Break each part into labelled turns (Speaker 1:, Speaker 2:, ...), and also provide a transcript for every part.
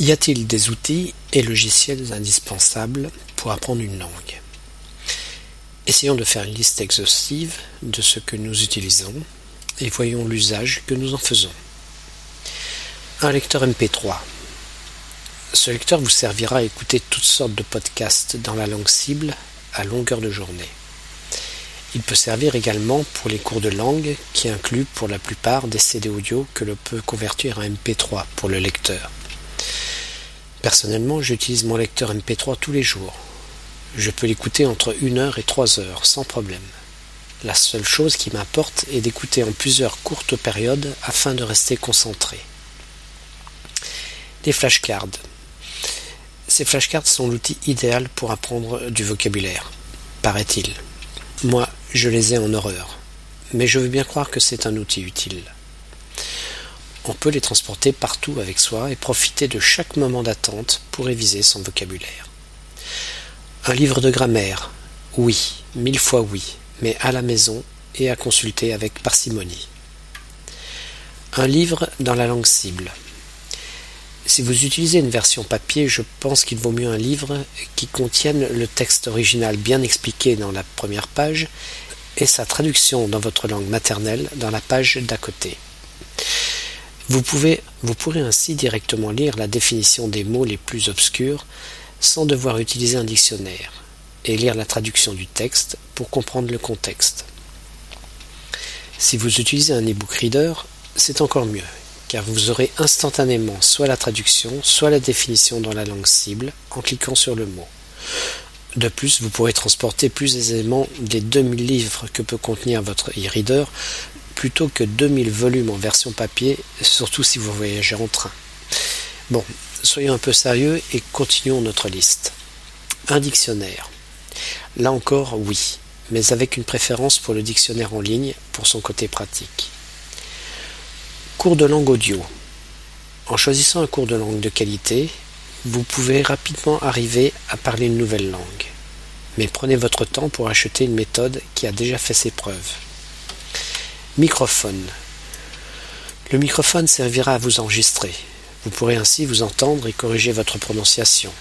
Speaker 1: Y a-t-il des outils et logiciels indispensables pour apprendre une langue? Essayons de faire une liste exhaustive de ce que nous utilisons et voyons l'usage que nous en faisons. Un lecteur MP3. Ce lecteur vous servira à écouter toutes sortes de podcasts dans la langue cible à longueur de journée. Il peut servir également pour les cours de langue qui incluent pour la plupart des CD audio que l'on peut convertir en MP3 pour le lecteur. Personnellement, j'utilise mon lecteur MP3 tous les jours. Je peux l'écouter entre 1 heure et 3 heures sans problème. La seule chose qui m'importe est d'écouter en plusieurs courtes périodes afin de rester concentré. Les flashcards. Ces flashcards sont l'outil idéal pour apprendre du vocabulaire, paraît-il. Moi, je les ai en horreur, mais je veux bien croire que c'est un outil utile. On peut les transporter partout avec soi et profiter de chaque moment d'attente pour réviser son vocabulaire. Un livre de grammaire, oui, mille fois oui, mais à la maison et à consulter avec parcimonie. Un livre dans la langue cible. Si vous utilisez une version papier, je pense qu'il vaut mieux un livre qui contienne le texte original bien expliqué dans la première page et sa traduction dans votre langue maternelle dans la page d'à côté. Vous, pourrez ainsi directement lire la définition des mots les plus obscurs sans devoir utiliser un dictionnaire et lire la traduction du texte pour comprendre le contexte. Si vous utilisez un e-book reader, c'est encore mieux, car vous aurez instantanément soit la traduction, soit la définition dans la langue cible en cliquant sur le mot. De plus, vous pourrez transporter plus aisément les 2000 livres que peut contenir votre e-reader plutôt que 2000 volumes en version papier, surtout si vous voyagez en train. Bon, soyons un peu sérieux et continuons notre liste. Un dictionnaire. Là encore, oui, mais avec une préférence pour le dictionnaire en ligne pour son côté pratique. Cours de langue audio. En choisissant un cours de langue de qualité, vous pouvez rapidement arriver à parler une nouvelle langue. Mais prenez votre temps pour acheter une méthode qui a déjà fait ses preuves. Microphone. Le microphone servira à vous enregistrer. Vous pourrez ainsi vous entendre et corriger votre prononciation.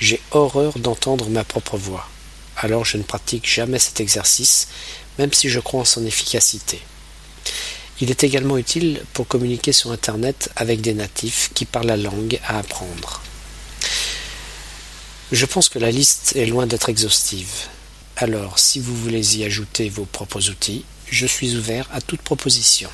Speaker 1: J'ai horreur d'entendre ma propre voix, alors je ne pratique jamais cet exercice, même si je crois en son efficacité. Il est également utile pour communiquer sur Internet avec des natifs qui parlent la langue à apprendre. Je pense que la liste est loin d'être exhaustive. Alors, si vous voulez y ajouter vos propres outils, je suis ouvert à toute proposition.